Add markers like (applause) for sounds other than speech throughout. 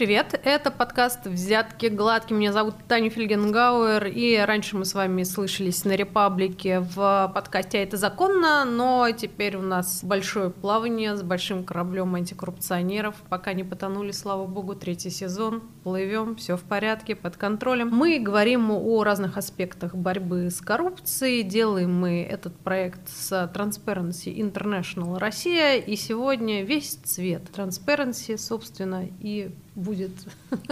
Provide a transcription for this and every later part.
привет! Это подкаст «Взятки гладкие». Меня зовут Таня Фельгенгауэр, и раньше мы с вами слышались на Репаблике в подкасте «А это законно», но теперь у нас большое плавание с большим кораблем антикоррупционеров. Пока не потонули, слава богу, третий сезон. Плывем, все в порядке, под контролем. Мы говорим о разных аспектах борьбы с коррупцией. Делаем мы этот проект с Transparency International Россия, и сегодня весь цвет Transparency, собственно, и будет...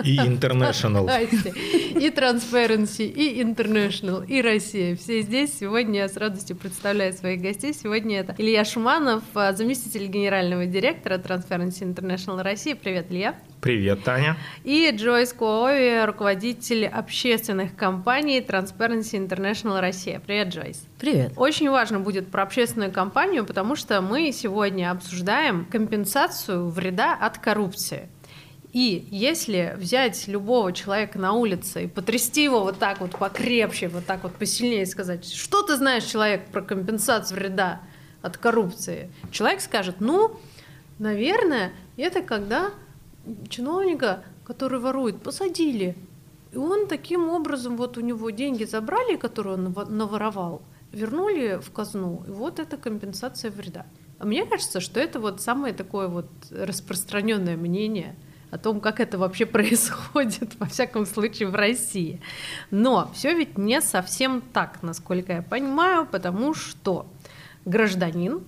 И International. (laughs) И Transparency, и International, и Россия. Все здесь. Сегодня я с радостью представляю своих гостей. Сегодня это Илья Шуманов, заместитель генерального директора Transparency International России. Привет, Илья. Привет, Таня. И Джойс Куови, руководитель общественных компаний Transparency International Россия. Привет, Джойс. Привет. Очень важно будет про общественную компанию, потому что мы сегодня обсуждаем компенсацию вреда от коррупции. И если взять любого человека на улице и потрясти его вот так вот покрепче, вот так вот посильнее сказать, что ты знаешь, человек, про компенсацию вреда от коррупции, человек скажет, ну, наверное, это когда чиновника, который ворует, посадили. И он таким образом, вот у него деньги забрали, которые он наворовал, вернули в казну, и вот это компенсация вреда. А мне кажется, что это вот самое такое вот распространенное мнение – о том, как это вообще (laughs) происходит, во всяком случае, в России. Но все ведь не совсем так, насколько я понимаю, потому что гражданин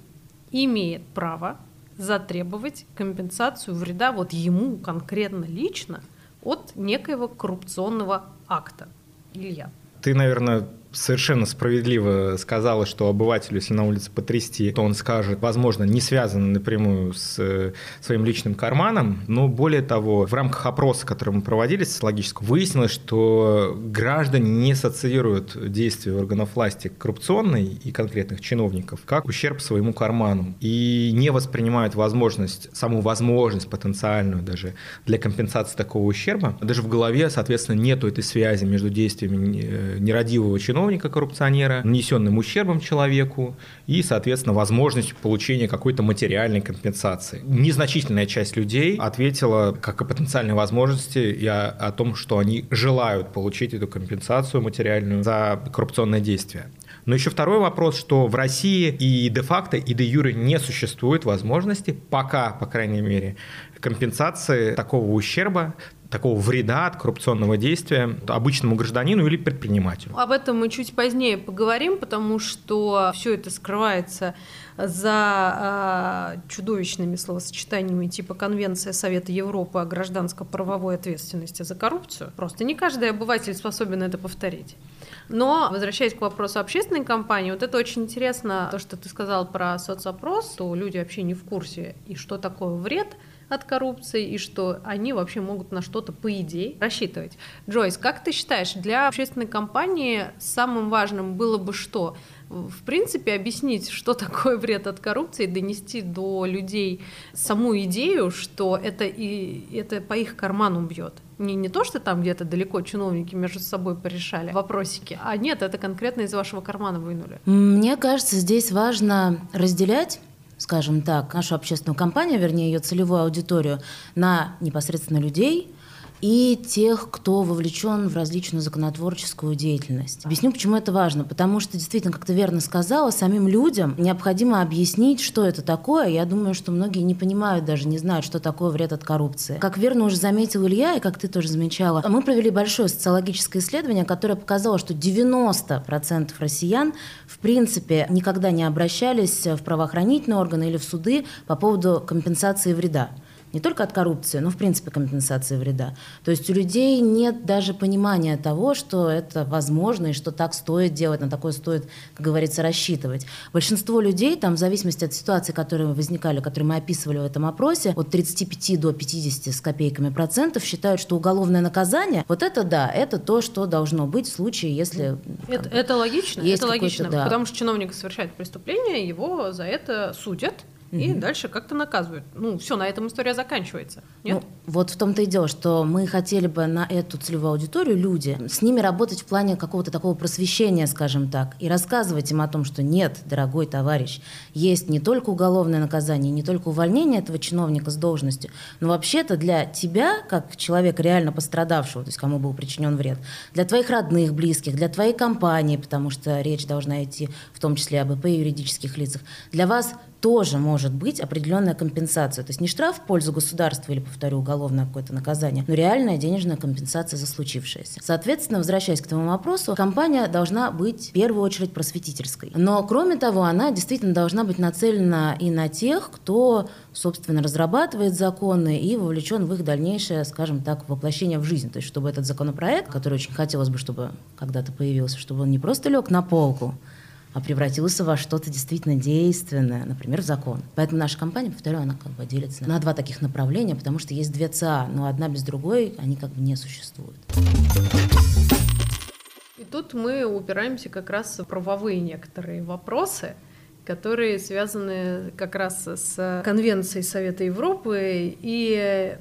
имеет право затребовать компенсацию вреда вот ему конкретно лично от некоего коррупционного акта. Илья. Ты, наверное, совершенно справедливо сказала, что обывателю, если на улице потрясти, то он скажет, возможно, не связано напрямую с э, своим личным карманом, но более того, в рамках опроса, который мы проводили социологического, выяснилось, что граждане не ассоциируют действия органов власти коррупционной и конкретных чиновников как ущерб своему карману и не воспринимают возможность, саму возможность потенциальную даже для компенсации такого ущерба. Даже в голове, соответственно, нету этой связи между действиями э, нерадивого чиновника чиновника-коррупционера, нанесенным ущербом человеку и, соответственно, возможностью получения какой-то материальной компенсации. Незначительная часть людей ответила как о потенциальной возможности и о, о том, что они желают получить эту компенсацию материальную за коррупционное действие. Но еще второй вопрос, что в России и де-факто, и де-юре не существует возможности, пока, по крайней мере, компенсации такого ущерба такого вреда от коррупционного действия обычному гражданину или предпринимателю. Об этом мы чуть позднее поговорим, потому что все это скрывается за э, чудовищными словосочетаниями типа Конвенция Совета Европы о гражданско-правовой ответственности за коррупцию. Просто не каждый обыватель способен это повторить. Но, возвращаясь к вопросу общественной кампании, вот это очень интересно, то, что ты сказал про соцопрос, то люди вообще не в курсе, и что такое вред – от коррупции и что они вообще могут на что-то, по идее, рассчитывать. Джойс, как ты считаешь, для общественной кампании самым важным было бы что? в принципе, объяснить, что такое вред от коррупции, донести до людей саму идею, что это, и, это по их карману бьет. Не, не то, что там где-то далеко чиновники между собой порешали вопросики, а нет, это конкретно из вашего кармана вынули. Мне кажется, здесь важно разделять скажем так, нашу общественную кампанию, вернее, ее целевую аудиторию, на непосредственно людей, и тех, кто вовлечен в различную законотворческую деятельность. Объясню, почему это важно. Потому что, действительно, как ты верно сказала, самим людям необходимо объяснить, что это такое. Я думаю, что многие не понимают даже, не знают, что такое вред от коррупции. Как верно уже заметил Илья, и как ты тоже замечала, мы провели большое социологическое исследование, которое показало, что 90% россиян, в принципе, никогда не обращались в правоохранительные органы или в суды по поводу компенсации вреда не только от коррупции, но в принципе компенсации вреда. То есть у людей нет даже понимания того, что это возможно и что так стоит делать, на такое стоит, как говорится, рассчитывать. Большинство людей, там, в зависимости от ситуации, которые возникали, которые мы описывали в этом опросе, от 35 до 50 с копейками процентов считают, что уголовное наказание, вот это да, это то, что должно быть в случае, если... Это, это логично, это логично, да. потому что чиновник совершает преступление, его за это судят, и дальше как-то наказывают. Ну, все, на этом история заканчивается. Нет? Ну, Вот в том-то и дело, что мы хотели бы на эту целевую аудиторию, люди, с ними работать в плане какого-то такого просвещения, скажем так, и рассказывать им о том, что нет, дорогой товарищ, есть не только уголовное наказание, не только увольнение этого чиновника с должности, но вообще-то для тебя, как человека реально пострадавшего, то есть кому был причинен вред, для твоих родных, близких, для твоей компании, потому что речь должна идти в том числе об ИП юридических лицах, для вас тоже может быть определенная компенсация. То есть не штраф в пользу государства или, повторю, уголовное какое-то наказание, но реальная денежная компенсация за случившееся. Соответственно, возвращаясь к этому вопросу, компания должна быть в первую очередь просветительской. Но, кроме того, она действительно должна быть нацелена и на тех, кто, собственно, разрабатывает законы и вовлечен в их дальнейшее, скажем так, воплощение в жизнь. То есть чтобы этот законопроект, который очень хотелось бы, чтобы когда-то появился, чтобы он не просто лег на полку, а превратился во что-то действительно действенное, например, в закон. Поэтому наша компания, повторю, она как бы делится на два таких направления, потому что есть две ЦА, но одна без другой, они как бы не существуют. И тут мы упираемся как раз в правовые некоторые вопросы, которые связаны как раз с Конвенцией Совета Европы и,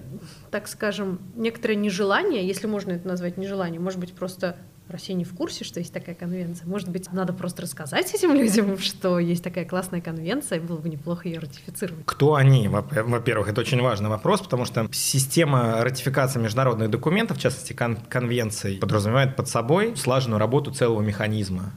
так скажем, некоторое нежелание, если можно это назвать нежеланием, может быть, просто Россия не в курсе, что есть такая конвенция. Может быть, надо просто рассказать этим людям, (laughs) что есть такая классная конвенция, и было бы неплохо ее ратифицировать. Кто они? Во-первых, это очень важный вопрос, потому что система ратификации международных документов, в частности кон- конвенций, подразумевает под собой слаженную работу целого механизма.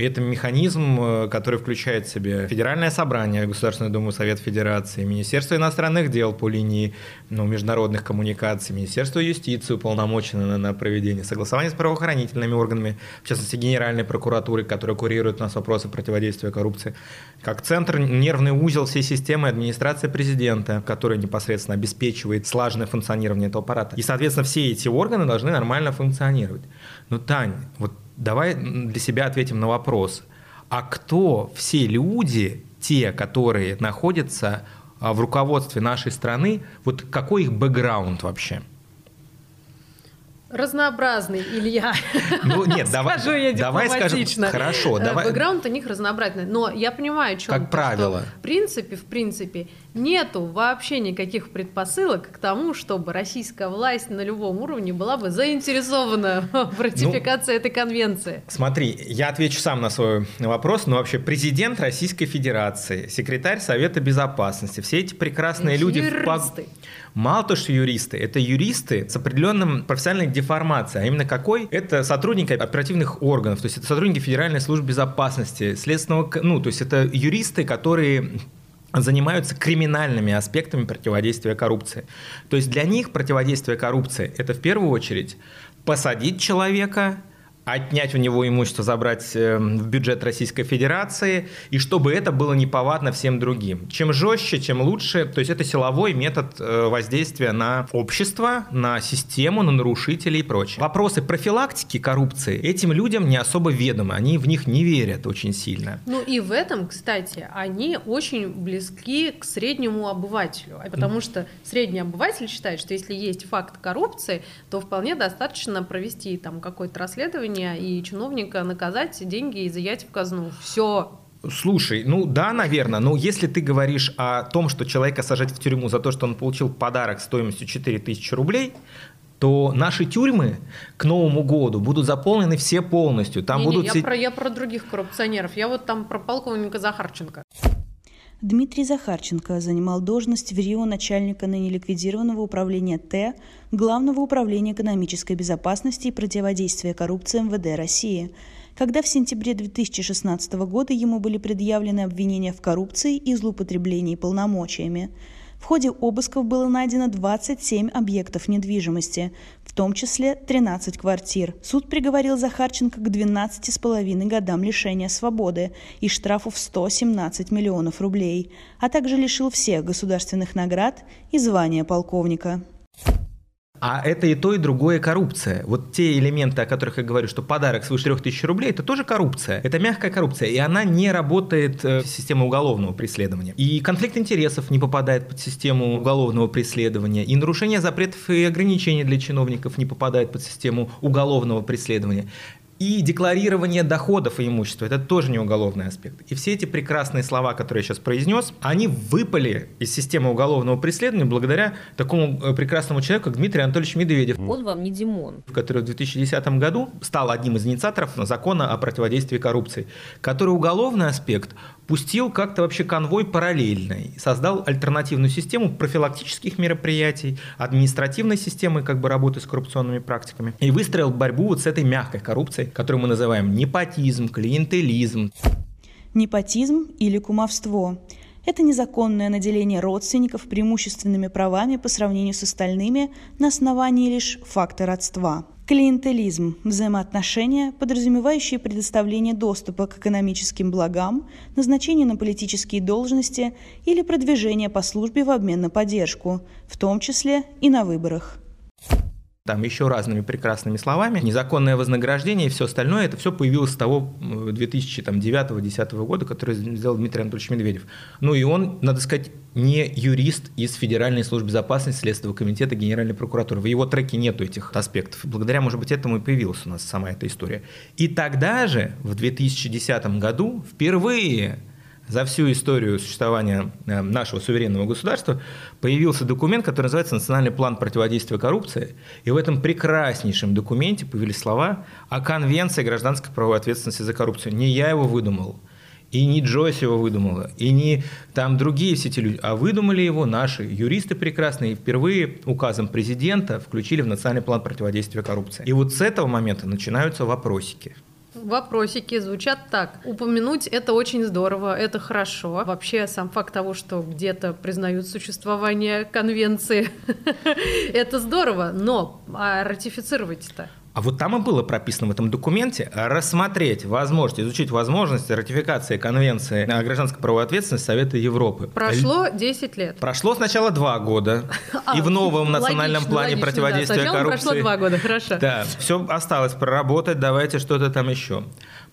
Это механизм, э, который включает в себя Федеральное собрание, Государственную Думу, Совет Федерации, Министерство иностранных дел по линии ну, международных коммуникаций, Министерство юстиции уполномочено на, на проведение согласования с правоохранительными органами, в частности, Генеральной прокуратуры, которая курирует у нас вопросы противодействия коррупции, как центр, нервный узел всей системы администрации президента, которая непосредственно обеспечивает слаженное функционирование этого аппарата. И, соответственно, все эти органы должны нормально функционировать. Но, Тань, вот давай для себя ответим на вопрос. А кто все люди, те, которые находятся а, в руководстве нашей страны, вот какой их бэкграунд вообще? Разнообразный, Илья. Ну нет, (laughs) давай, Скажу я давай скажем. Хорошо, Э, давай. Бэкграунд у них разнообразный. Но я понимаю, о чем Как правило. что в принципе, в принципе, нету вообще никаких предпосылок к тому, чтобы российская власть на любом уровне была бы заинтересована (laughs) в ратификации этой конвенции. Смотри, я отвечу сам на свой вопрос, но вообще президент Российской Федерации, секретарь Совета Безопасности, все эти прекрасные люди... в пог-. Мало то, что юристы, это юристы с определенным профессиональной деформацией. А именно какой? Это сотрудники оперативных органов, то есть это сотрудники Федеральной службы безопасности, следственного... Ну, то есть это юристы, которые занимаются криминальными аспектами противодействия коррупции. То есть для них противодействие коррупции – это в первую очередь посадить человека, отнять у него имущество, забрать э, в бюджет Российской Федерации, и чтобы это было неповадно всем другим. Чем жестче, тем лучше. То есть это силовой метод э, воздействия на общество, на систему, на нарушителей и прочее. Вопросы профилактики коррупции этим людям не особо ведомы, они в них не верят очень сильно. Ну и в этом, кстати, они очень близки к среднему обывателю, А потому что средний обыватель считает, что если есть факт коррупции, то вполне достаточно провести там какое-то расследование и чиновника наказать, деньги изъять в казну. Все. Слушай, ну да, наверное, но если ты говоришь о том, что человека сажать в тюрьму за то, что он получил подарок стоимостью 4000 рублей, то наши тюрьмы к Новому году будут заполнены все полностью. Там Не-не, будут я, си- про, я про других коррупционеров. Я вот там про полковника Захарченко. Дмитрий Захарченко занимал должность в Рио начальника ныне ликвидированного управления Т, Главного управления экономической безопасности и противодействия коррупции МВД России, когда в сентябре 2016 года ему были предъявлены обвинения в коррупции и злоупотреблении полномочиями. В ходе обысков было найдено 27 объектов недвижимости, в том числе 13 квартир. Суд приговорил Захарченко к 12,5 годам лишения свободы и штрафу в 117 миллионов рублей, а также лишил всех государственных наград и звания полковника. А это и то, и другое коррупция. Вот те элементы, о которых я говорю, что подарок свыше 3000 рублей, это тоже коррупция. Это мягкая коррупция, и она не работает э, в систему уголовного преследования. И конфликт интересов не попадает под систему уголовного преследования, и нарушение запретов и ограничений для чиновников не попадает под систему уголовного преследования. И декларирование доходов и имущества – это тоже не уголовный аспект. И все эти прекрасные слова, которые я сейчас произнес, они выпали из системы уголовного преследования благодаря такому э, прекрасному человеку, как Дмитрий Анатольевич Медведев. Он вам не Димон. Который в 2010 году стал одним из инициаторов закона о противодействии коррупции, который уголовный аспект пустил как-то вообще конвой параллельный, создал альтернативную систему профилактических мероприятий, административной системы как бы работы с коррупционными практиками и выстроил борьбу вот с этой мягкой коррупцией, которую мы называем непотизм, клиентелизм. Непотизм или кумовство – это незаконное наделение родственников преимущественными правами по сравнению с остальными на основании лишь факта родства. Клиентелизм – взаимоотношения, подразумевающие предоставление доступа к экономическим благам, назначение на политические должности или продвижение по службе в обмен на поддержку, в том числе и на выборах там еще разными прекрасными словами, незаконное вознаграждение и все остальное, это все появилось с того 2009-2010 года, который сделал Дмитрий Анатольевич Медведев. Ну и он, надо сказать, не юрист из Федеральной службы безопасности Следственного комитета Генеральной прокуратуры. В его треке нету этих аспектов. Благодаря, может быть, этому и появилась у нас сама эта история. И тогда же, в 2010 году, впервые за всю историю существования э, нашего суверенного государства появился документ, который называется «Национальный план противодействия коррупции». И в этом прекраснейшем документе появились слова о Конвенции гражданской правовой ответственности за коррупцию. Не я его выдумал, и не Джойс его выдумала, и не там другие все эти люди, а выдумали его наши юристы прекрасные, и впервые указом президента включили в национальный план противодействия коррупции. И вот с этого момента начинаются вопросики. Вопросики звучат так. Упомянуть это очень здорово, это хорошо. Вообще сам факт того, что где-то признают существование конвенции, (laughs) это здорово, но а ратифицировать-то? А вот там и было прописано в этом документе рассмотреть возможность, изучить возможность ратификации Конвенции о гражданской правовой ответственности Совета Европы. Прошло 10 лет. Прошло сначала 2 года. (laughs) А, и в новом национальном логично, плане логично, противодействия да. коррупции. прошло 2 года, хорошо. Да, все осталось проработать, давайте что-то там еще.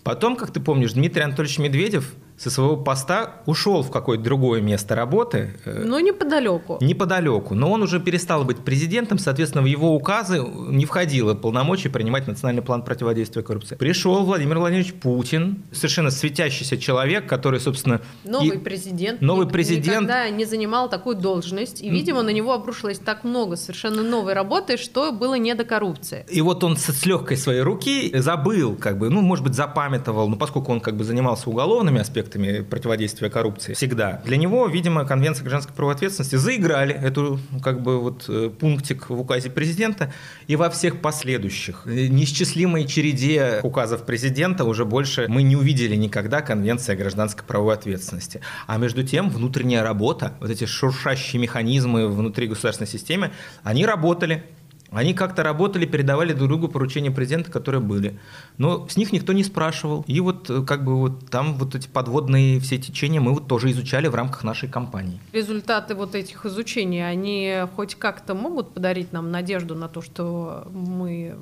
Потом, как ты помнишь, Дмитрий Анатольевич Медведев со своего поста ушел в какое-то другое место работы. Э, но неподалеку. Неподалеку. Но он уже перестал быть президентом, соответственно, в его указы не входило полномочий принимать национальный план противодействия коррупции. Пришел Владимир Владимирович Путин, совершенно светящийся человек, который, собственно... Новый и... президент. Новый президент. Никогда не занимал такую должность. И, видимо, на него обрушилось так много совершенно новой работы, что было не до коррупции. И вот он с легкой своей руки забыл, как бы, ну, может быть, запамятовал, но поскольку он как бы занимался уголовными аспектами, аспектами противодействия коррупции всегда. Для него, видимо, Конвенция гражданской правоответственности заиграли эту как бы вот э, пунктик в указе президента и во всех последующих неисчислимой череде указов президента уже больше мы не увидели никогда Конвенция гражданской правовой ответственности. А между тем внутренняя работа, вот эти шуршащие механизмы внутри государственной системы, они работали. Они как-то работали, передавали друг другу поручения президента, которые были. Но с них никто не спрашивал. И вот э, как бы вот там вот эти подводные все течения мы вот тоже изучали в рамках нашей кампании. Результаты вот этих изучений, они хоть как-то могут подарить нам надежду на то, что мы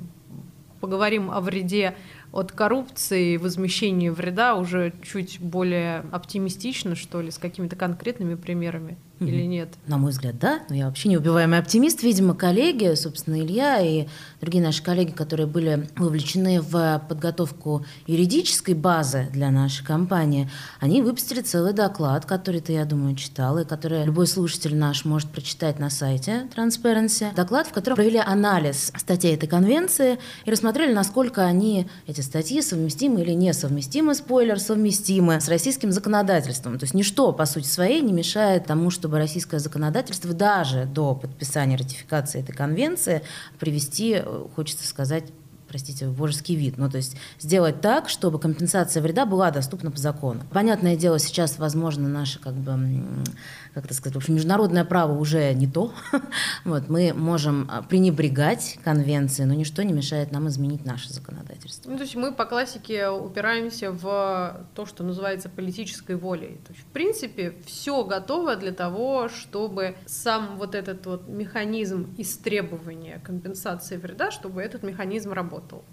поговорим о вреде от коррупции и возмещения вреда уже чуть более оптимистично, что ли, с какими-то конкретными примерами mm-hmm. или нет? На мой взгляд, да. Но я вообще неубиваемый оптимист. Видимо, коллеги, собственно, Илья и другие наши коллеги, которые были вовлечены в подготовку юридической базы для нашей компании, они выпустили целый доклад, который ты, я думаю, читал, и который любой слушатель наш может прочитать на сайте Transparency. Доклад, в котором провели анализ статей этой конвенции и рассмотрели, насколько они, эти статьи, совместимы или несовместимы, спойлер, совместимы с российским законодательством. То есть ничто, по сути своей, не мешает тому, чтобы российское законодательство даже до подписания ратификации этой конвенции привести хочется сказать, простите, божеский вид. Ну, то есть сделать так, чтобы компенсация вреда была доступна по закону. Понятное дело, сейчас, возможно, наши как бы как это сказать, в общем, международное право уже не то. (laughs) вот, мы можем а, пренебрегать конвенции, но ничто не мешает нам изменить наше законодательство. Ну, то есть мы по классике упираемся в то, что называется политической волей. То есть, в принципе, все готово для того, чтобы сам вот этот вот механизм истребования компенсации вреда, чтобы этот механизм работал.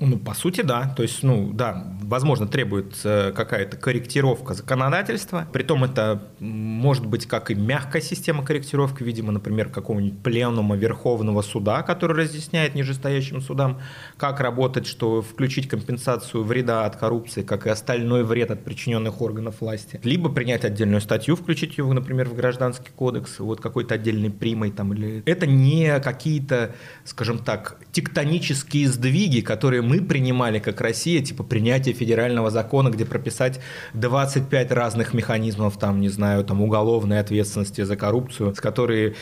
Ну, по сути, да. То есть, ну, да, возможно, требуется какая-то корректировка законодательства. Притом это может быть как и мягкая система корректировки, видимо, например, какого-нибудь пленума Верховного суда, который разъясняет нижестоящим судам, как работать, что включить компенсацию вреда от коррупции, как и остальной вред от причиненных органов власти. Либо принять отдельную статью, включить ее, например, в Гражданский кодекс, вот какой-то отдельной примой там. Или... Это не какие-то, скажем так, тектонические сдвиги, которые мы принимали как Россия, типа принятие федерального закона, где прописать 25 разных механизмов, там, не знаю, там, уголовной ответственности за коррупцию, с которой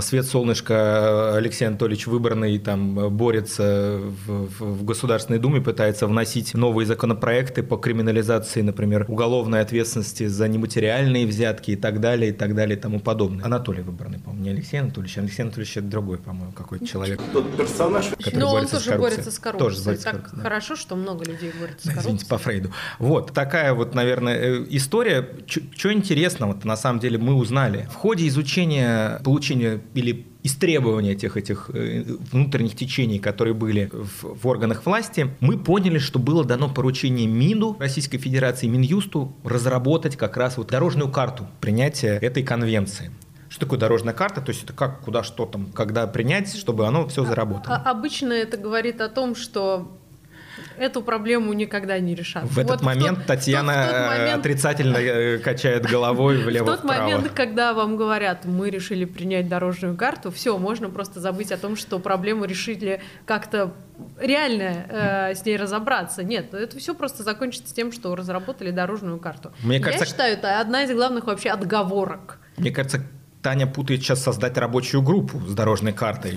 Свет Солнышко Алексей Анатольевич выбранный там борется в, в, в Государственной Думе, пытается вносить новые законопроекты по криминализации, например, уголовной ответственности за нематериальные взятки и так далее, и так далее, и тому подобное. Анатолий выбранный, по-моему, не Алексей Анатольевич. Алексей Анатольевич это другой, по-моему, какой-то человек. Тот персонаж, который Но он тоже борется с коррупцией. Тоже борется так да. хорошо, что много людей с коррупцией. Извините, по Фрейду. Вот, такая вот, наверное, э, история. Что интересного-то на самом деле мы узнали? В ходе изучения, получения или истребования тех этих э, внутренних течений, которые были в, в органах власти, мы поняли, что было дано поручение МИНу Российской Федерации, Минюсту разработать как раз вот дорожную карту принятия этой конвенции. Что такое дорожная карта? То есть это как, куда, что там, когда принять, чтобы оно все заработало? А, обычно это говорит о том, что эту проблему никогда не решат. В этот вот момент в тот, Татьяна в тот, в тот э, момент... отрицательно э, (laughs) качает головой влево В тот момент, когда вам говорят, мы решили принять дорожную карту, все, можно просто забыть о том, что проблему решили как-то реально э, с ней разобраться. Нет, это все просто закончится тем, что разработали дорожную карту. Мне кажется, Я считаю, это одна из главных вообще отговорок. Мне кажется, Таня путает сейчас создать рабочую группу с дорожной картой.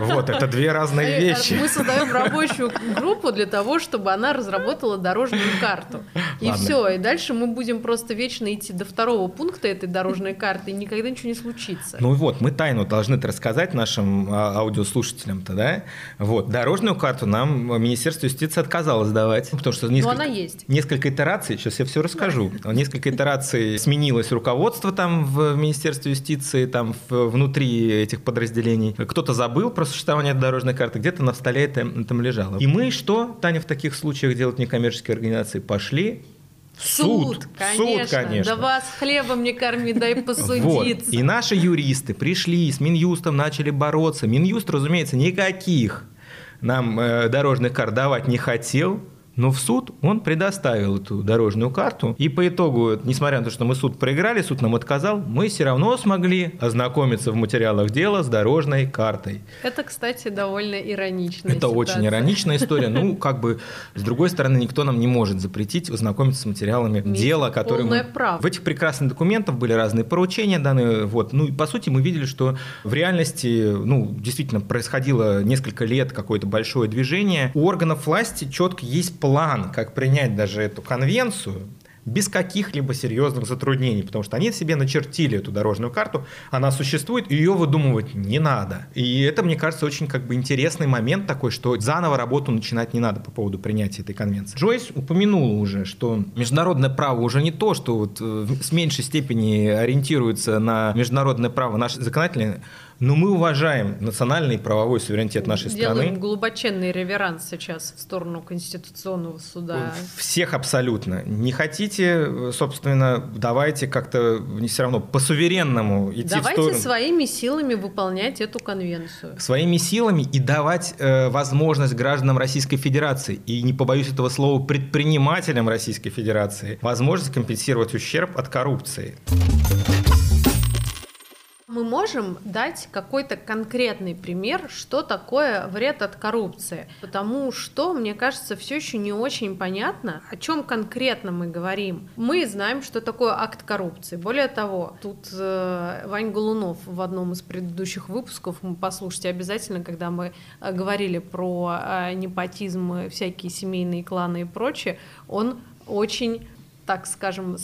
Вот, это две разные вещи. Мы создаем рабочую группу для того, чтобы она разработала дорожную карту. И все, и дальше мы будем просто вечно идти до второго пункта этой дорожной карты, и никогда ничего не случится. Ну вот, мы тайну должны рассказать нашим а, аудиослушателям-то, да? Вот, дорожную карту нам Министерство юстиции отказалось давать, потому что несколько, она есть. несколько итераций, сейчас я все расскажу, несколько итераций сменилось руководство там в Министерстве юстиции, позиции там внутри этих подразделений. Кто-то забыл про существование дорожной карты, где-то на столе это там лежало. И мы что, Таня, в таких случаях делать некоммерческие организации? Пошли в суд, суд, конечно. суд, конечно. Да вас хлебом не корми, дай (laughs) посудиться. Вот. И наши юристы пришли, с Минюстом начали бороться. Минюст, разумеется, никаких нам э, дорожных карт давать не хотел. Но в суд он предоставил эту дорожную карту. И по итогу, несмотря на то, что мы суд проиграли, суд нам отказал, мы все равно смогли ознакомиться в материалах дела с дорожной картой. Это, кстати, довольно иронично. Это ситуация. очень ироничная история. Ну, (laughs) как бы, с другой стороны, никто нам не может запретить ознакомиться с материалами дела, которые мы... Право. В этих прекрасных документах были разные поручения данные. Вот. Ну, и по сути, мы видели, что в реальности, ну, действительно, происходило несколько лет какое-то большое движение. У органов власти четко есть план, как принять даже эту конвенцию, без каких-либо серьезных затруднений, потому что они себе начертили эту дорожную карту, она существует, и ее выдумывать не надо. И это, мне кажется, очень как бы интересный момент такой, что заново работу начинать не надо по поводу принятия этой конвенции. Джойс упомянула уже, что международное право уже не то, что вот э, с меньшей степени ориентируется на международное право наши законодатели, но мы уважаем национальный и правовой суверенитет нашей Делаем страны. Делаем глубоченный реверанс сейчас в сторону Конституционного суда. Всех абсолютно. Не хотите, собственно, давайте как-то все равно по-суверенному идти давайте в сторону. Давайте своими силами выполнять эту конвенцию. Своими силами и давать э, возможность гражданам Российской Федерации, и не побоюсь этого слова, предпринимателям Российской Федерации, возможность компенсировать ущерб от коррупции мы можем дать какой-то конкретный пример, что такое вред от коррупции. Потому что, мне кажется, все еще не очень понятно, о чем конкретно мы говорим. Мы знаем, что такое акт коррупции. Более того, тут э, Вань Голунов в одном из предыдущих выпусков, послушайте обязательно, когда мы э, говорили про э, непотизм, всякие семейные кланы и прочее, он очень так скажем,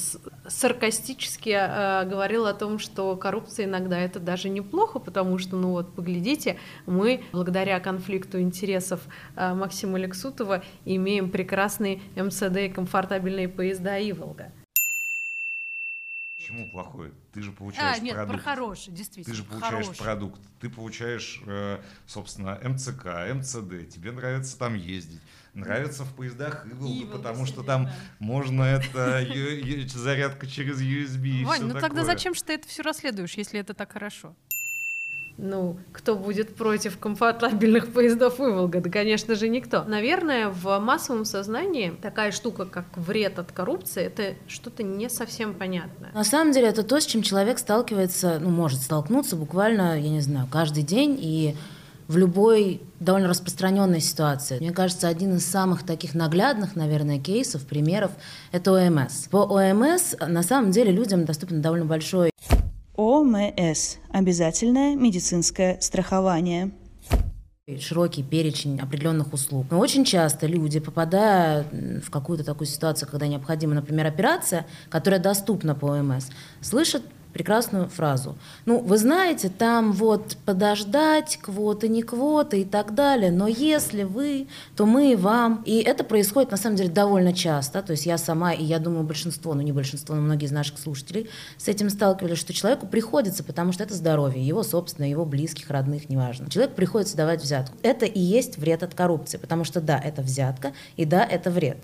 саркастически э, говорил о том, что коррупция иногда это даже неплохо, потому что, ну вот, поглядите, мы благодаря конфликту интересов э, Максима Лексутова имеем прекрасные МСД и комфортабельные поезда Иволга. Почему плохой? Ты же получаешь а, нет, продукт. про хороший, действительно. Ты же получаешь хороший. продукт. Ты получаешь, э, собственно, МЦК, МЦД. Тебе нравится там ездить. Нравится в поездах Иволга, Иволга потому что там да. можно это зарядка через USB Вань, ну тогда зачем же ты это все расследуешь, если это так хорошо? Ну, кто будет против комфортабельных поездов Иволга? Да, конечно же, никто. Наверное, в массовом сознании такая штука, как вред от коррупции, это что-то не совсем понятное. На самом деле это то, с чем человек сталкивается, ну, может столкнуться буквально, я не знаю, каждый день и в любой довольно распространенной ситуации. Мне кажется, один из самых таких наглядных, наверное, кейсов, примеров – это ОМС. По ОМС на самом деле людям доступен довольно большой ОМС – обязательное медицинское страхование. широкий перечень определенных услуг. Но очень часто люди, попадая в какую-то такую ситуацию, когда необходима, например, операция, которая доступна по ОМС, слышат прекрасную фразу. Ну, вы знаете, там вот подождать, квоты, не квоты и так далее, но если вы, то мы вам. И это происходит, на самом деле, довольно часто. То есть я сама, и я думаю, большинство, ну не большинство, но многие из наших слушателей с этим сталкивались, что человеку приходится, потому что это здоровье, его собственное, его близких, родных, неважно. Человек приходится давать взятку. Это и есть вред от коррупции, потому что да, это взятка, и да, это вред.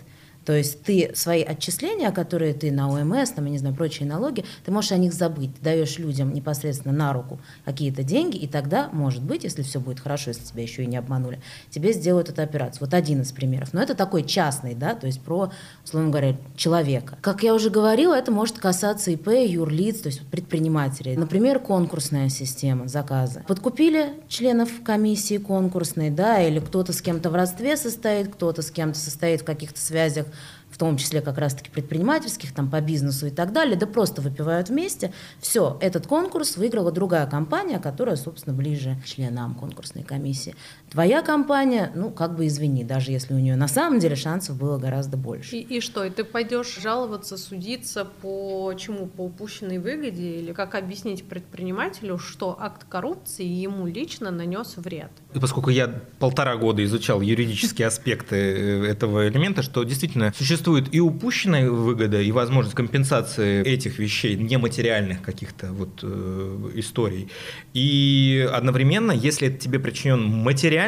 То есть ты свои отчисления, которые ты на ОМС, там, я не знаю, прочие налоги, ты можешь о них забыть. Ты даешь людям непосредственно на руку какие-то деньги, и тогда, может быть, если все будет хорошо, если тебя еще и не обманули, тебе сделают эту операцию. Вот один из примеров. Но это такой частный, да, то есть про, условно говоря, человека. Как я уже говорила, это может касаться ИП, юрлиц, то есть предпринимателей. Например, конкурсная система заказа. Подкупили членов комиссии конкурсной, да, или кто-то с кем-то в родстве состоит, кто-то с кем-то состоит в каких-то связях в том числе как раз-таки предпринимательских, там по бизнесу и так далее, да просто выпивают вместе. Все, этот конкурс выиграла другая компания, которая, собственно, ближе членам конкурсной комиссии. Твоя компания, ну, как бы извини, даже если у нее на самом деле шансов было гораздо больше. И, и что, и ты пойдешь жаловаться, судиться по чему? По упущенной выгоде? Или как объяснить предпринимателю, что акт коррупции ему лично нанес вред? И поскольку я полтора года изучал юридические аспекты э, этого элемента, что действительно существует и упущенная выгода, и возможность компенсации этих вещей, нематериальных каких-то вот э, историй. И одновременно, если это тебе причинен материальный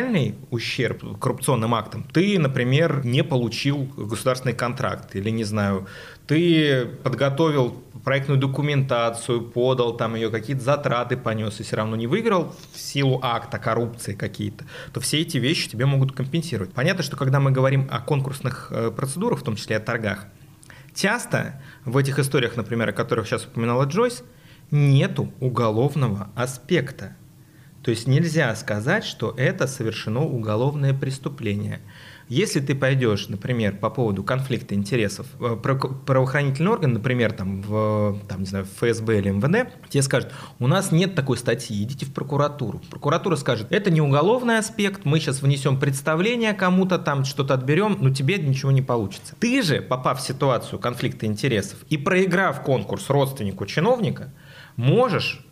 ущерб коррупционным актом, ты, например, не получил государственный контракт, или, не знаю, ты подготовил проектную документацию, подал там ее, какие-то затраты понес, и все равно не выиграл в силу акта коррупции какие-то, то все эти вещи тебе могут компенсировать. Понятно, что когда мы говорим о конкурсных э, процедурах, в том числе о торгах, часто в этих историях, например, о которых сейчас упоминала Джойс, нету уголовного аспекта. То есть нельзя сказать, что это совершено уголовное преступление. Если ты пойдешь, например, по поводу конфликта интересов, э, право- правоохранительный орган, например, там, в там, не знаю, ФСБ или МВД, тебе скажут, у нас нет такой статьи, идите в прокуратуру. Прокуратура скажет, это не уголовный аспект, мы сейчас внесем представление кому-то, там что-то отберем, но тебе ничего не получится. Ты же, попав в ситуацию конфликта интересов и проиграв конкурс родственнику чиновника, можешь,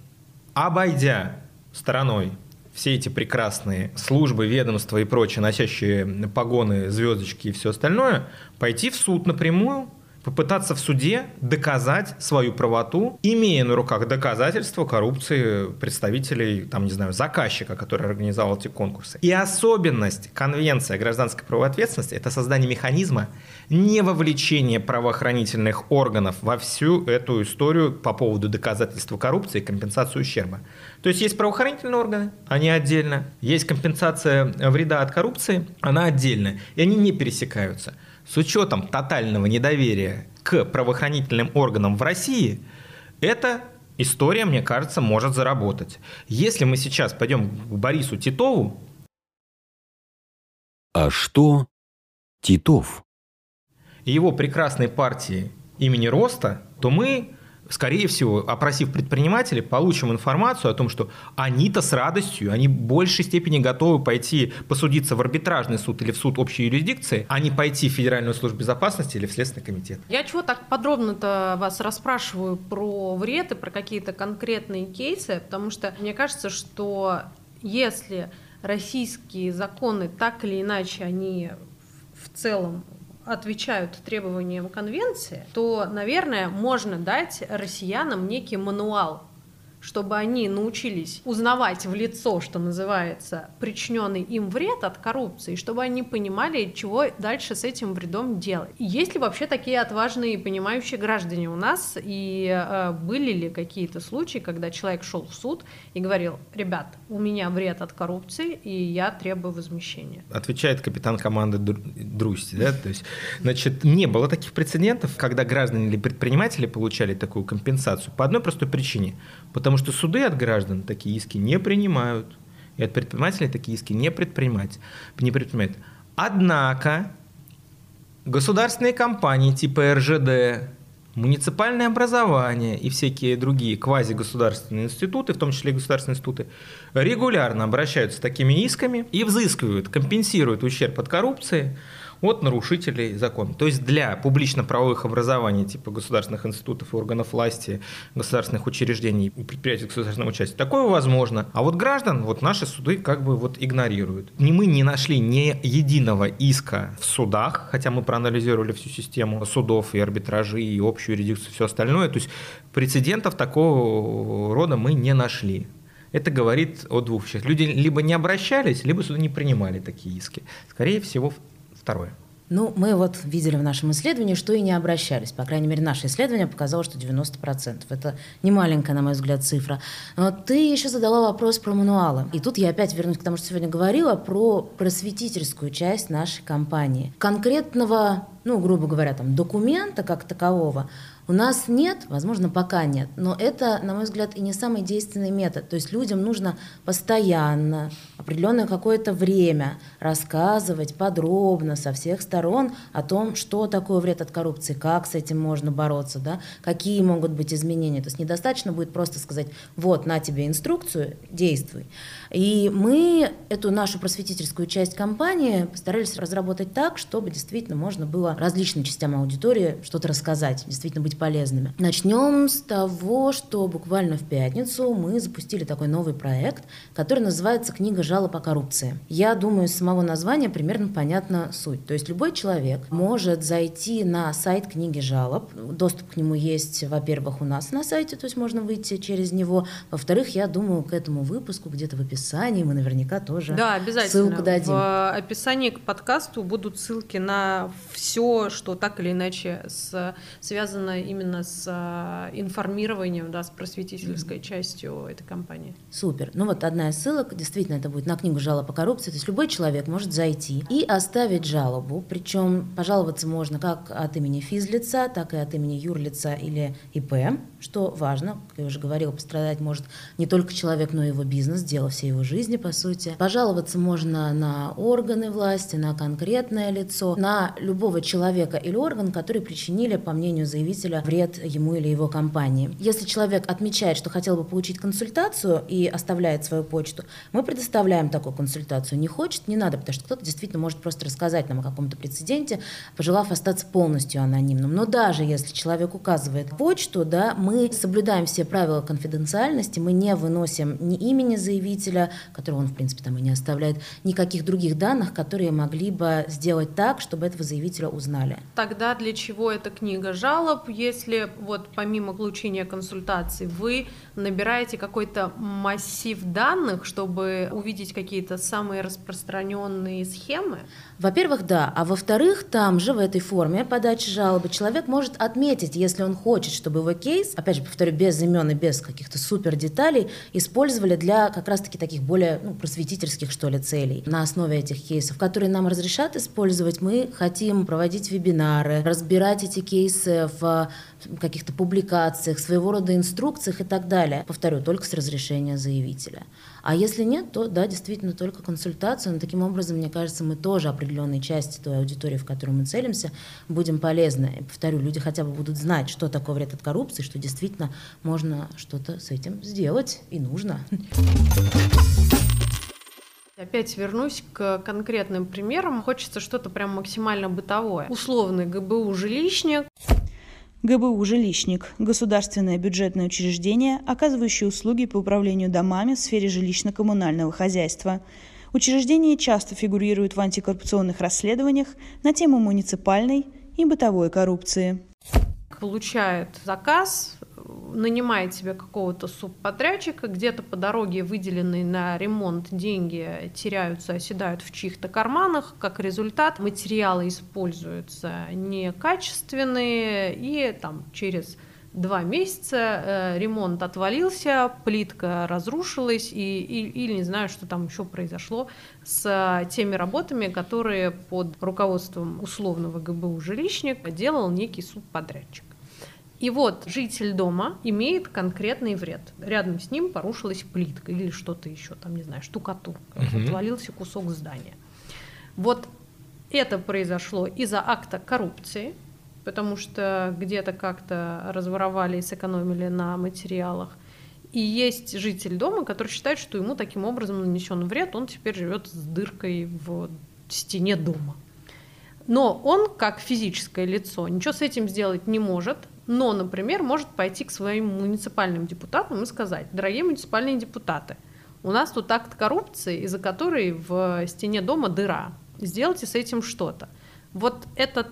обойдя стороной. Все эти прекрасные службы, ведомства и прочее, носящие погоны, звездочки и все остальное, пойти в суд напрямую, попытаться в суде доказать свою правоту, имея на руках доказательства коррупции представителей, там, не знаю, заказчика, который организовал эти конкурсы. И особенность Конвенции о гражданской правовой ответственности – это создание механизма не вовлечения правоохранительных органов во всю эту историю по поводу доказательства коррупции и компенсации ущерба. То есть есть правоохранительные органы, они отдельно, есть компенсация вреда от коррупции, она отдельно, и они не пересекаются. С учетом тотального недоверия к правоохранительным органам в России, эта история, мне кажется, может заработать. Если мы сейчас пойдем к Борису Титову, А что Титов? его прекрасной партии имени Роста, то мы, скорее всего, опросив предпринимателей, получим информацию о том, что они-то с радостью, они в большей степени готовы пойти посудиться в арбитражный суд или в суд общей юрисдикции, а не пойти в Федеральную службу безопасности или в Следственный комитет. Я чего так подробно-то вас расспрашиваю про вред и про какие-то конкретные кейсы, потому что мне кажется, что если российские законы так или иначе, они в целом отвечают требованиям конвенции, то, наверное, можно дать россиянам некий мануал чтобы они научились узнавать в лицо, что называется, причиненный им вред от коррупции, чтобы они понимали, чего дальше с этим вредом делать. Есть ли вообще такие отважные и понимающие граждане у нас, и э, были ли какие-то случаи, когда человек шел в суд и говорил, ребят, у меня вред от коррупции, и я требую возмещения? Отвечает капитан команды Друсти, да, то есть, значит, не было таких прецедентов, когда граждане или предприниматели получали такую компенсацию по одной простой причине – Потому что суды от граждан такие иски не принимают. И от предпринимателей такие иски не предпринимать. Не предпринимают. Однако государственные компании типа РЖД, муниципальное образование и всякие другие квазигосударственные институты, в том числе и государственные институты, регулярно обращаются с такими исками и взыскивают, компенсируют ущерб от коррупции – от нарушителей закона. То есть для публично-правовых образований типа государственных институтов и органов власти, государственных учреждений и предприятий государственного участия такое возможно. А вот граждан вот наши суды как бы вот игнорируют. Ни мы не нашли ни единого иска в судах, хотя мы проанализировали всю систему судов и арбитражи, и общую юрисдикцию, все остальное. То есть прецедентов такого рода мы не нашли. Это говорит о двух вещах. Люди либо не обращались, либо суды не принимали такие иски. Скорее всего, второе. Ну, мы вот видели в нашем исследовании, что и не обращались. По крайней мере, наше исследование показало, что 90%. Это не маленькая, на мой взгляд, цифра. Но ты еще задала вопрос про мануалы. И тут я опять вернусь к тому, что сегодня говорила, про просветительскую часть нашей компании. Конкретного, ну, грубо говоря, там, документа как такового у нас нет, возможно, пока нет, но это, на мой взгляд, и не самый действенный метод. То есть людям нужно постоянно, определенное какое-то время рассказывать подробно со всех сторон о том, что такое вред от коррупции, как с этим можно бороться, да, какие могут быть изменения. То есть недостаточно будет просто сказать, вот, на тебе инструкцию, действуй. И мы эту нашу просветительскую часть компании постарались разработать так, чтобы действительно можно было различным частям аудитории что-то рассказать, действительно быть полезными. Начнем с того, что буквально в пятницу мы запустили такой новый проект, который называется «Книга жалоб о коррупции». Я думаю, с самого названия примерно понятна суть. То есть любой человек может зайти на сайт книги жалоб. Доступ к нему есть, во-первых, у нас на сайте, то есть можно выйти через него. Во-вторых, я думаю, к этому выпуску где-то в описании мы наверняка тоже да, обязательно. ссылку дадим. В описании к подкасту будут ссылки на все, что так или иначе с, связано именно с а, информированием, да, с просветительской mm-hmm. частью этой компании. Супер. Ну вот одна из ссылок, действительно, это будет на книгу жалоб по коррупции. То есть любой человек может зайти и оставить жалобу. Причем пожаловаться можно как от имени физлица, так и от имени юрлица или ИП, что важно. Как я уже говорила, пострадать может не только человек, но и его бизнес, дело всей его жизни, по сути. Пожаловаться можно на органы власти, на конкретное лицо, на любого человека или орган, который причинили, по мнению заявителя, вред ему или его компании. Если человек отмечает, что хотел бы получить консультацию и оставляет свою почту, мы предоставляем такую консультацию. Не хочет, не надо, потому что кто-то действительно может просто рассказать нам о каком-то прецеденте, пожелав остаться полностью анонимным. Но даже если человек указывает почту, да, мы соблюдаем все правила конфиденциальности, мы не выносим ни имени заявителя, которого он, в принципе, там и не оставляет, никаких других данных, которые могли бы сделать так, чтобы этого заявителя узнали. Тогда для чего эта книга жалоб, если вот помимо получения консультаций вы набираете какой-то массив данных, чтобы увидеть какие-то самые распространенные схемы? Во-первых, да. А во-вторых, там же в этой форме подачи жалобы человек может отметить, если он хочет, чтобы его кейс, опять же, повторю, без имен и без каких-то супер деталей, использовали для как раз-таки таких более ну, просветительских, что ли, целей. На основе этих кейсов, которые нам разрешат использовать, мы хотим проводить вебинары, разбирать эти кейсы в каких-то публикациях, своего рода инструкциях и так далее. Повторю, только с разрешения заявителя. А если нет, то да, действительно только консультацию. Но таким образом, мне кажется, мы тоже определенной части той аудитории, в которую мы целимся, будем полезны. И повторю, люди хотя бы будут знать, что такое вред от коррупции, что действительно можно что-то с этим сделать и нужно. Опять вернусь к конкретным примерам. Хочется что-то прям максимально бытовое. Условный ГБУ жилищник ГБУ «Жилищник» – государственное бюджетное учреждение, оказывающее услуги по управлению домами в сфере жилищно-коммунального хозяйства. Учреждение часто фигурирует в антикоррупционных расследованиях на тему муниципальной и бытовой коррупции. Получает заказ, нанимает себе какого-то субподрядчика, где-то по дороге выделенные на ремонт деньги теряются, оседают в чьих-то карманах. Как результат, материалы используются некачественные, и там через два месяца э, ремонт отвалился, плитка разрушилась, и, и, или не знаю, что там еще произошло с э, теми работами, которые под руководством условного ГБУ «Жилищник» делал некий субподрядчик. И вот житель дома имеет конкретный вред. Рядом с ним порушилась плитка или что-то еще, там, не знаю, штукатурка, угу. отвалился кусок здания. Вот это произошло из-за акта коррупции, потому что где-то как-то разворовали и сэкономили на материалах. И есть житель дома, который считает, что ему таким образом нанесен вред, он теперь живет с дыркой в стене дома. Но он, как физическое лицо, ничего с этим сделать не может, но, например, может пойти к своим муниципальным депутатам и сказать, дорогие муниципальные депутаты, у нас тут акт коррупции, из-за которой в стене дома дыра. Сделайте с этим что-то. Вот это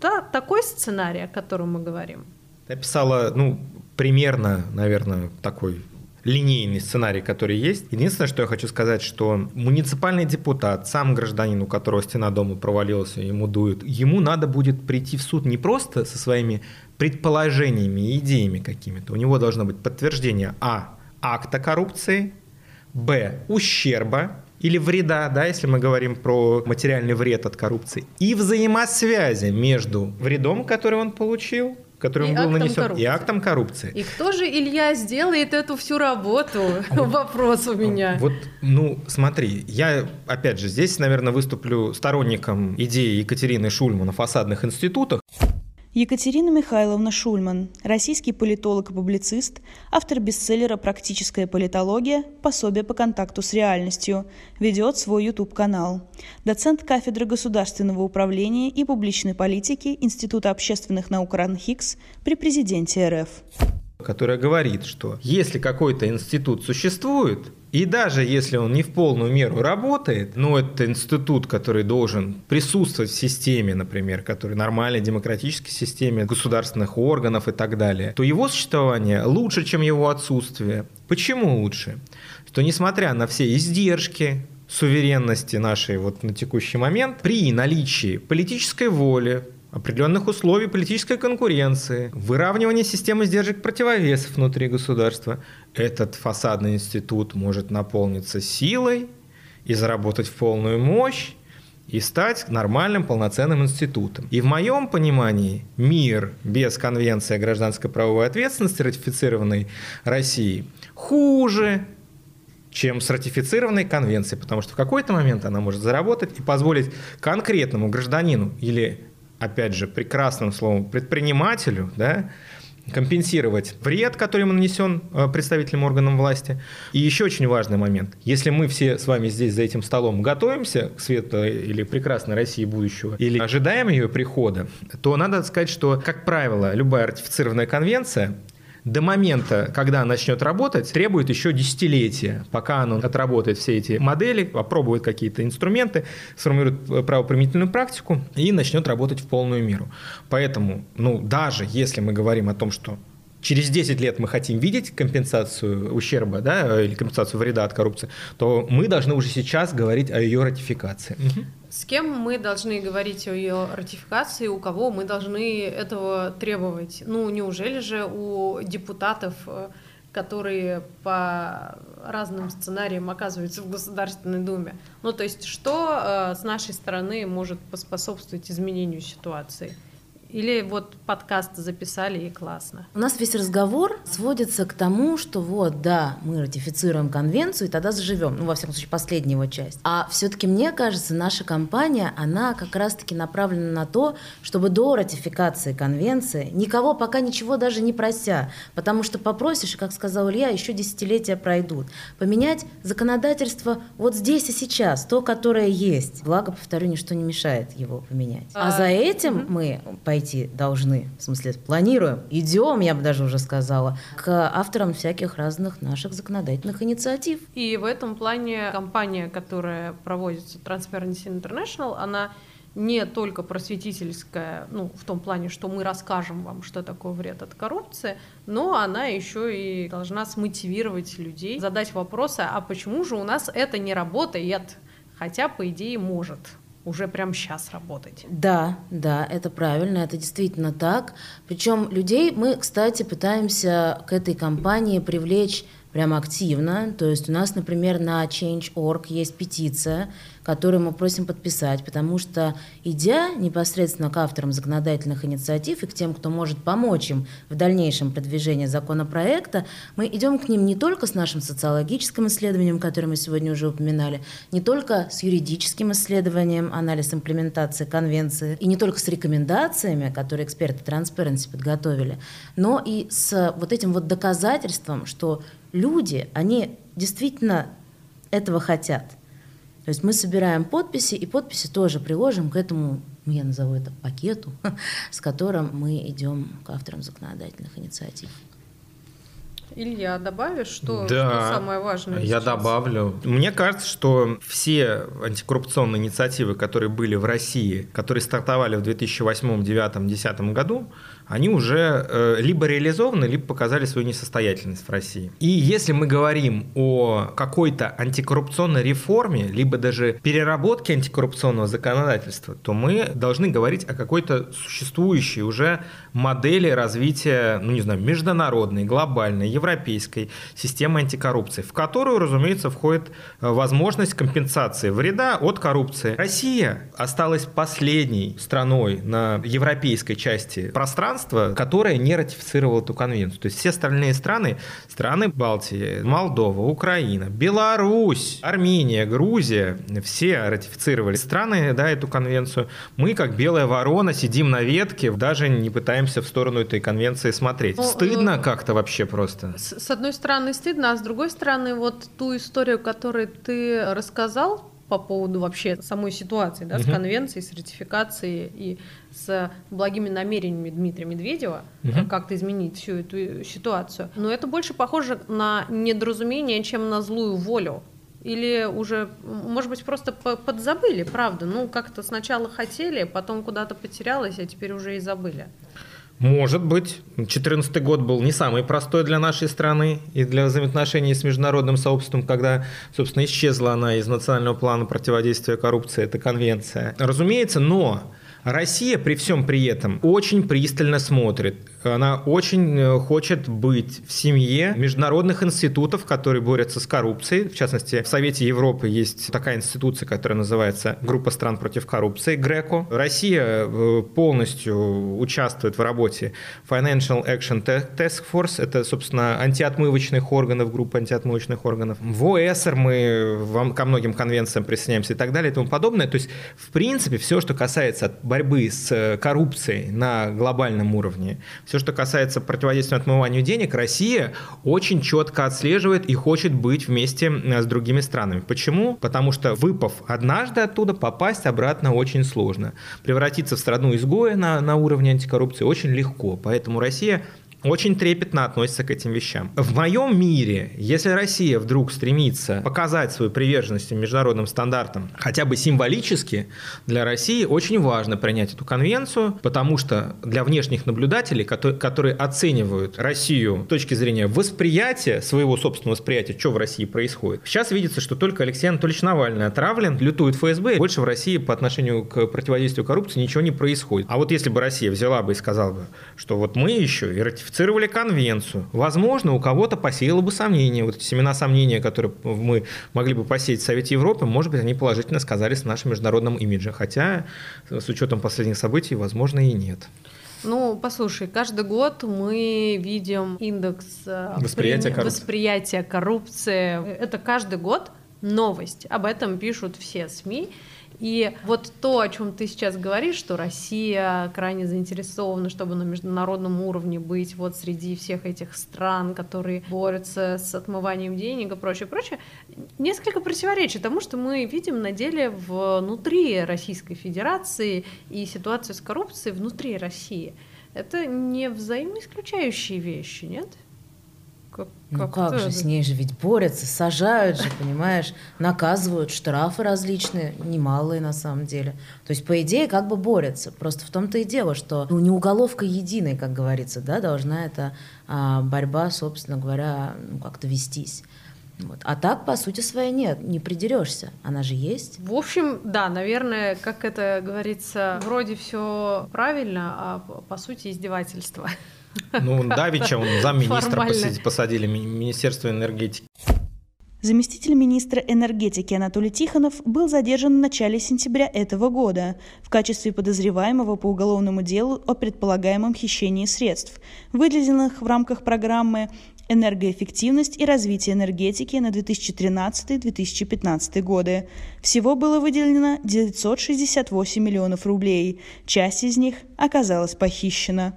та, такой сценарий, о котором мы говорим. Ты описала, ну, примерно, наверное, такой линейный сценарий, который есть. Единственное, что я хочу сказать, что муниципальный депутат, сам гражданин, у которого стена дома провалилась, ему дует, ему надо будет прийти в суд не просто со своими предположениями, идеями какими-то. У него должно быть подтверждение А. Акта коррупции, Б. Ущерба или вреда, да, если мы говорим про материальный вред от коррупции, и взаимосвязи между вредом, который он получил, который и был нанесен, коррупции. и актом коррупции. И кто же, Илья, сделает эту всю работу? (laughs) Вопрос у меня. Вот, ну, смотри, я, опять же, здесь, наверное, выступлю сторонником идеи Екатерины Шульман о фасадных институтах. Екатерина Михайловна Шульман, российский политолог и публицист, автор бестселлера «Практическая политология. Пособие по контакту с реальностью», ведет свой YouTube-канал. Доцент кафедры государственного управления и публичной политики Института общественных наук РАНХИКС при президенте РФ которая говорит, что если какой-то институт существует, и даже если он не в полную меру работает, но это институт, который должен присутствовать в системе, например, который нормальной демократической системе государственных органов и так далее, то его существование лучше, чем его отсутствие. Почему лучше? Что несмотря на все издержки, суверенности нашей вот на текущий момент, при наличии политической воли, определенных условий политической конкуренции, выравнивания системы сдержек противовесов внутри государства, этот фасадный институт может наполниться силой и заработать в полную мощь, и стать нормальным полноценным институтом. И в моем понимании мир без конвенции о гражданской правовой ответственности, ратифицированной Россией, хуже, чем с ратифицированной конвенцией, потому что в какой-то момент она может заработать и позволить конкретному гражданину или опять же, прекрасным словом, предпринимателю, да, компенсировать вред, который ему нанесен э, представителям органам власти. И еще очень важный момент. Если мы все с вами здесь за этим столом готовимся к светлой или прекрасной России будущего, или ожидаем ее прихода, то надо сказать, что, как правило, любая ратифицированная конвенция до момента, когда начнет работать, требует еще десятилетия, пока она отработает все эти модели, опробует какие-то инструменты, сформирует э, правоприменительную практику и начнет работать в полную меру. Поэтому, ну, даже если мы говорим о том, что через 10 лет мы хотим видеть компенсацию ущерба да, или компенсацию вреда от коррупции, то мы должны уже сейчас говорить о ее ратификации. С кем мы должны говорить о ее ратификации, у кого мы должны этого требовать? Ну, неужели же у депутатов, э, которые по разным сценариям оказываются в Государственной Думе? Ну, то есть, что э, с нашей стороны может поспособствовать изменению ситуации? Или вот подкаст записали и классно? У нас весь разговор сводится к тому, что вот, да, мы ратифицируем конвенцию, и тогда заживем. Ну, во всяком случае, последняя его часть. А все-таки, мне кажется, наша компания, она как раз-таки направлена на то, чтобы до ратификации конвенции, никого пока ничего даже не прося, потому что попросишь, и, как сказал Илья, еще десятилетия пройдут, поменять законодательство вот здесь и сейчас, то, которое есть. Благо, повторю, ничто не мешает его поменять. А, а за этим угу. мы пойдем подойти должны, в смысле, планируем, идем, я бы даже уже сказала, к авторам всяких разных наших законодательных инициатив. И в этом плане компания, которая проводится Transparency International, она не только просветительская, ну, в том плане, что мы расскажем вам, что такое вред от коррупции, но она еще и должна смотивировать людей, задать вопросы, а почему же у нас это не работает, хотя, по идее, может уже прямо сейчас работать. Да, да, это правильно, это действительно так. Причем людей мы, кстати, пытаемся к этой кампании привлечь прямо активно. То есть у нас, например, на Change.org есть петиция, которую мы просим подписать, потому что, идя непосредственно к авторам законодательных инициатив и к тем, кто может помочь им в дальнейшем продвижении законопроекта, мы идем к ним не только с нашим социологическим исследованием, которое мы сегодня уже упоминали, не только с юридическим исследованием, анализ имплементации конвенции, и не только с рекомендациями, которые эксперты Transparency подготовили, но и с вот этим вот доказательством, что люди, они действительно этого хотят. То есть мы собираем подписи, и подписи тоже приложим к этому, ну, я назову это пакету, (laughs) с которым мы идем к авторам законодательных инициатив. Илья, добавишь, что, да, что самое важное? Я сейчас? добавлю. Мне кажется, что все антикоррупционные инициативы, которые были в России, которые стартовали в 2008, 2009, 2010 году, они уже э, либо реализованы, либо показали свою несостоятельность в России. И если мы говорим о какой-то антикоррупционной реформе, либо даже переработке антикоррупционного законодательства, то мы должны говорить о какой-то существующей уже модели развития, ну не знаю, международной, глобальной, европейской системы антикоррупции, в которую, разумеется, входит э, возможность компенсации вреда от коррупции. Россия осталась последней страной на европейской части пространства, пространство, которое не ратифицировало эту конвенцию. То есть все остальные страны, страны Балтии, Молдова, Украина, Беларусь, Армения, Грузия, все ратифицировали страны да, эту конвенцию. Мы, как белая ворона, сидим на ветке, даже не пытаемся в сторону этой конвенции смотреть. Ну, стыдно ну, как-то вообще просто. С, с одной стороны стыдно, а с другой стороны вот ту историю, которую ты рассказал, по поводу вообще самой ситуации, да, угу. с конвенцией, с ратификацией и с благими намерениями Дмитрия Медведева, угу. как-то изменить всю эту ситуацию. Но это больше похоже на недоразумение, чем на злую волю. Или уже, может быть, просто подзабыли, правда? Ну, как-то сначала хотели, потом куда-то потерялось, а теперь уже и забыли. Может быть. 2014 год был не самый простой для нашей страны и для взаимоотношений с международным сообществом, когда, собственно, исчезла она из национального плана противодействия коррупции, эта конвенция. Разумеется, но Россия при всем при этом очень пристально смотрит. Она очень э, хочет быть в семье международных институтов, которые борются с коррупцией. В частности, в Совете Европы есть такая институция, которая называется Группа стран против коррупции, ГРЕКО. Россия э, полностью участвует в работе Financial Action Task Force. Это, собственно, антиотмывочных органов, группа антиотмывочных органов. В ОЭСР мы ко многим конвенциям присоединяемся и так далее и тому подобное. То есть, в принципе, все, что касается борьбы с э, коррупцией на глобальном уровне, все, что касается противодействия отмыванию денег, Россия очень четко отслеживает и хочет быть вместе э, с другими странами. Почему? Потому что выпав однажды оттуда, попасть обратно очень сложно. Превратиться в страну изгоя на, на уровне антикоррупции очень легко. Поэтому Россия очень трепетно относится к этим вещам. В моем мире, если Россия вдруг стремится показать свою приверженность международным стандартам, хотя бы символически, для России очень важно принять эту конвенцию, потому что для внешних наблюдателей, которые оценивают Россию с точки зрения восприятия, своего собственного восприятия, что в России происходит, сейчас видится, что только Алексей Анатольевич Навальный отравлен, лютует ФСБ, больше в России по отношению к противодействию коррупции ничего не происходит. А вот если бы Россия взяла бы и сказала бы, что вот мы еще и ратифицировали ратифицировали конвенцию. Возможно, у кого-то посеяло бы сомнения. Вот эти семена сомнения, которые мы могли бы посеять в Совете Европы, может быть, они положительно сказались в нашем международном имидже. Хотя, с учетом последних событий, возможно, и нет. Ну, послушай, каждый год мы видим индекс э, восприятия, коррупции. восприятия коррупции. Это каждый год новость. Об этом пишут все СМИ. И вот то, о чем ты сейчас говоришь, что Россия крайне заинтересована, чтобы на международном уровне быть вот среди всех этих стран, которые борются с отмыванием денег и прочее, прочее, несколько противоречит тому, что мы видим на деле внутри Российской Федерации и ситуацию с коррупцией внутри России. Это не взаимоисключающие вещи, нет? Как, ну как, же, это? с ней же ведь борются, сажают же, понимаешь, наказывают, штрафы различные, немалые на самом деле. То есть, по идее, как бы борются. Просто в том-то и дело, что ну, не уголовка единой, как говорится, да, должна эта а, борьба, собственно говоря, ну, как-то вестись. Вот. А так, по сути своей, нет, не придерешься. Она же есть. В общем, да, наверное, как это говорится, вроде все правильно, а по сути издевательство. Ну, Давича, он замминистра посадили, Министерство энергетики. Заместитель министра энергетики Анатолий Тихонов был задержан в начале сентября этого года в качестве подозреваемого по уголовному делу о предполагаемом хищении средств, выделенных в рамках программы «Энергоэффективность и развитие энергетики» на 2013-2015 годы. Всего было выделено 968 миллионов рублей. Часть из них оказалась похищена.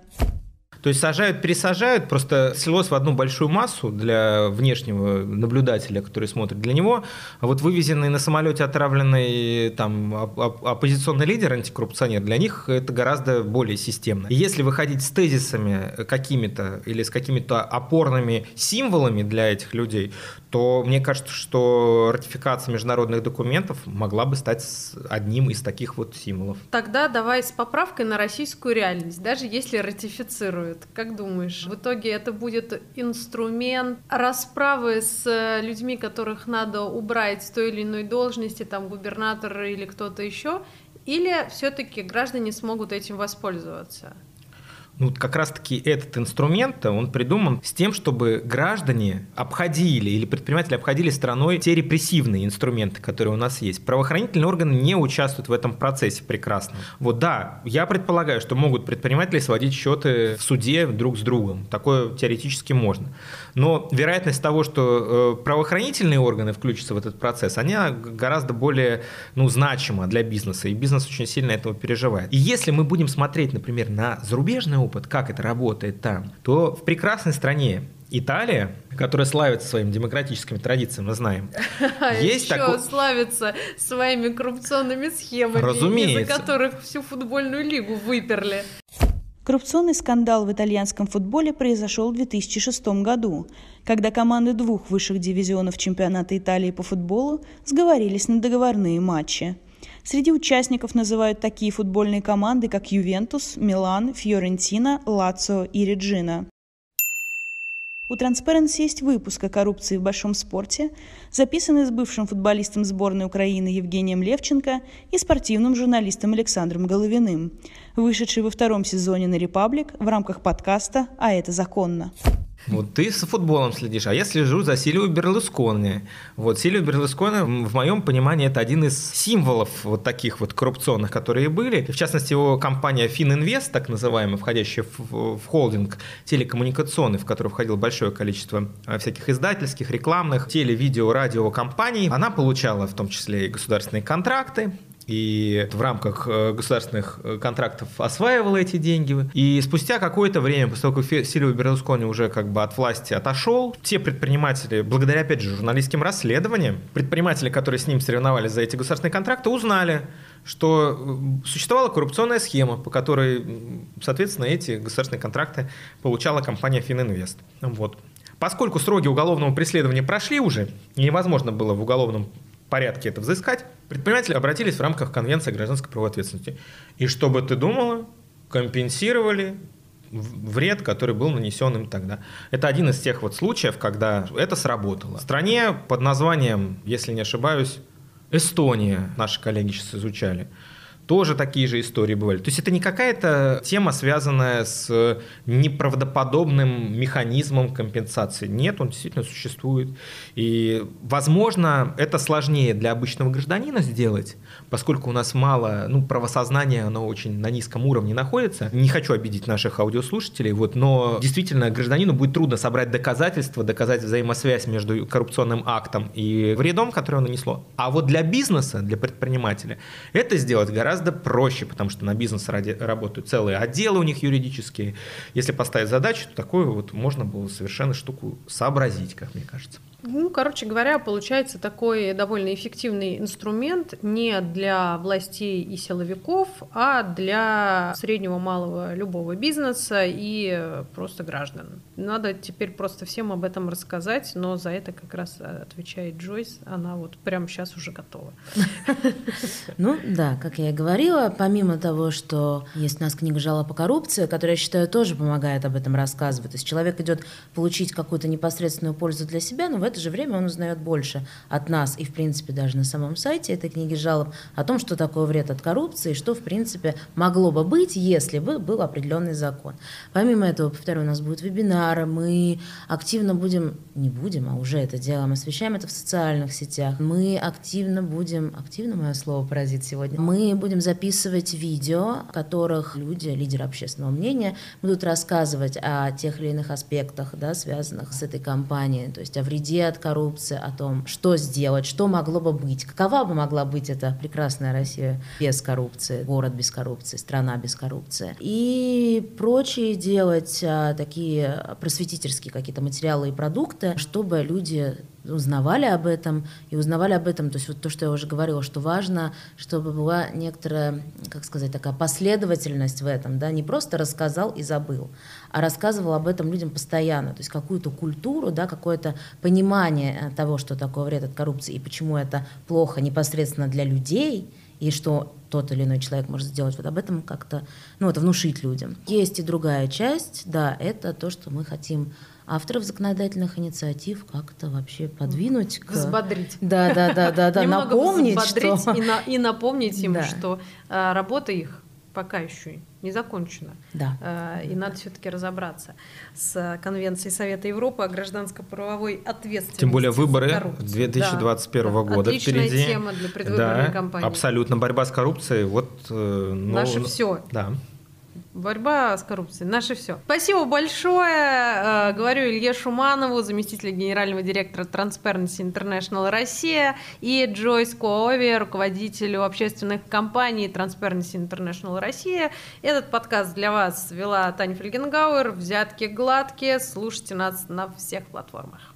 То есть сажают, пересажают, просто слилось в одну большую массу для внешнего наблюдателя, который смотрит. Для него вот вывезенный на самолете отравленный там оппозиционный лидер, антикоррупционер, для них это гораздо более системно. И если выходить с тезисами какими-то или с какими-то опорными символами для этих людей, то мне кажется, что ратификация международных документов могла бы стать одним из таких вот символов. Тогда давай с поправкой на российскую реальность, даже если ратифицируют. Как думаешь, в итоге это будет инструмент расправы с людьми, которых надо убрать с той или иной должности, там губернатор или кто-то еще, или все-таки граждане смогут этим воспользоваться? Ну, вот как раз-таки этот инструмент, он придуман с тем, чтобы граждане обходили или предприниматели обходили стороной те репрессивные инструменты, которые у нас есть. Правоохранительные органы не участвуют в этом процессе прекрасно. Вот да, я предполагаю, что могут предприниматели сводить счеты в суде друг с другом. Такое теоретически можно. Но вероятность того, что э, правоохранительные органы включатся в этот процесс, она гораздо более ну, значима для бизнеса, и бизнес очень сильно этого переживает. И если мы будем смотреть, например, на зарубежный опыт, как это работает там, то в прекрасной стране Италия, которая славится своими демократическими традициями, мы знаем. (laughs) Есть Еще такой... славится своими коррупционными схемами, Разумеется. из-за которых всю футбольную лигу выперли. Коррупционный скандал в итальянском футболе произошел в 2006 году, когда команды двух высших дивизионов чемпионата Италии по футболу сговорились на договорные матчи. Среди участников называют такие футбольные команды, как Ювентус, Милан, Фьорентина, Лацио и Реджина. У Transparency есть выпуск о коррупции в большом спорте, записанный с бывшим футболистом сборной Украины Евгением Левченко и спортивным журналистом Александром Головиным, вышедший во втором сезоне на «Репаблик» в рамках подкаста «А это законно». Вот ты с футболом следишь, а я слежу за Сильвио Берлускони. Вот Сильвио Берлускони, в моем понимании, это один из символов вот таких вот коррупционных, которые были. В частности, его компания Fininvest, так называемая, входящая в, в холдинг телекоммуникационный, в который входило большое количество а, всяких издательских, рекламных, теле, видео, радио компаний, она получала в том числе и государственные контракты, и в рамках э, государственных э, контрактов осваивала эти деньги. И спустя какое-то время, после того, как Сильвио Берлускони уже как бы от власти отошел, те предприниматели, благодаря, опять же, журналистским расследованиям, предприниматели, которые с ним соревновались за эти государственные контракты, узнали, что э, существовала коррупционная схема, по которой, соответственно, эти государственные контракты получала компания Фининвест. Вот. Поскольку сроки уголовного преследования прошли уже, невозможно было в уголовном порядке это взыскать, предприниматели обратились в рамках Конвенции о гражданской правовой ответственности. И что бы ты думала, компенсировали вред, который был нанесен им тогда. Это один из тех вот случаев, когда это сработало. В стране под названием, если не ошибаюсь, Эстония, наши коллеги сейчас изучали, тоже такие же истории бывали. То есть это не какая-то тема, связанная с неправдоподобным механизмом компенсации. Нет, он действительно существует. И, возможно, это сложнее для обычного гражданина сделать, поскольку у нас мало, ну, правосознание, оно очень на низком уровне находится. Не хочу обидеть наших аудиослушателей, вот, но действительно гражданину будет трудно собрать доказательства, доказать взаимосвязь между коррупционным актом и вредом, который он нанесло. А вот для бизнеса, для предпринимателя, это сделать гораздо проще, потому что на бизнес ради, работают целые отделы у них юридические. Если поставить задачу, то такую вот можно было совершенно штуку сообразить, как мне кажется. Ну, короче говоря, получается такой довольно эффективный инструмент не для властей и силовиков, а для среднего малого любого бизнеса и просто граждан. Надо теперь просто всем об этом рассказать, но за это как раз отвечает Джойс, она вот прямо сейчас уже готова. (laughs) Ну да, как я и говорила, помимо того, что есть у нас книга жалоб по коррупции, которая, я считаю, тоже помогает об этом рассказывать. То есть человек идет получить какую-то непосредственную пользу для себя, но в это же время он узнает больше от нас и, в принципе, даже на самом сайте этой книги жалоб о том, что такое вред от коррупции, что, в принципе, могло бы быть, если бы был определенный закон. Помимо этого, повторю, у нас будут вебинары, мы активно будем, не будем, а уже это делаем, освещаем это в социальных сетях, мы активно будем, активно мое слово поразит сегодня, мы будем записывать видео, в которых люди, лидеры общественного мнения, будут рассказывать о тех или иных аспектах, да, связанных с этой кампанией, то есть о вреде от коррупции, о том, что сделать, что могло бы быть, какова бы могла быть эта прекрасная Россия без коррупции, город без коррупции, страна без коррупции. И прочие делать а, такие просветительские какие-то материалы и продукты, чтобы люди узнавали об этом и узнавали об этом, то есть вот то, что я уже говорила, что важно, чтобы была некоторая, как сказать, такая последовательность в этом, да, не просто рассказал и забыл, а рассказывал об этом людям постоянно, то есть какую-то культуру, да, какое-то понимание э, того, что такое вред от коррупции и почему это плохо непосредственно для людей, и что тот или иной человек может сделать, вот об этом как-то, ну, это внушить людям. Есть и другая часть, да, это то, что мы хотим авторов законодательных инициатив как-то вообще подвинуть. К... Взбодрить. Да, да, да, да, да. напомнить, что... и, на, и напомнить им, да. что а, работа их пока еще не закончена. Да. А, и надо все-таки разобраться с Конвенцией Совета Европы о гражданско-правовой ответственности. Тем более выборы 2021 да. года Отличная впереди. тема для предвыборной да, кампании. Абсолютно. Борьба с коррупцией. Вот, э, ну, Наше все. Да. Борьба с коррупцией. Наше все. Спасибо большое. Э, говорю Илье Шуманову, заместителю генерального директора Transparency International Россия, и Джойс Коове, руководителю общественных компаний Transparency International Россия. Этот подкаст для вас вела Таня Фельгенгауэр. Взятки гладкие. Слушайте нас на всех платформах.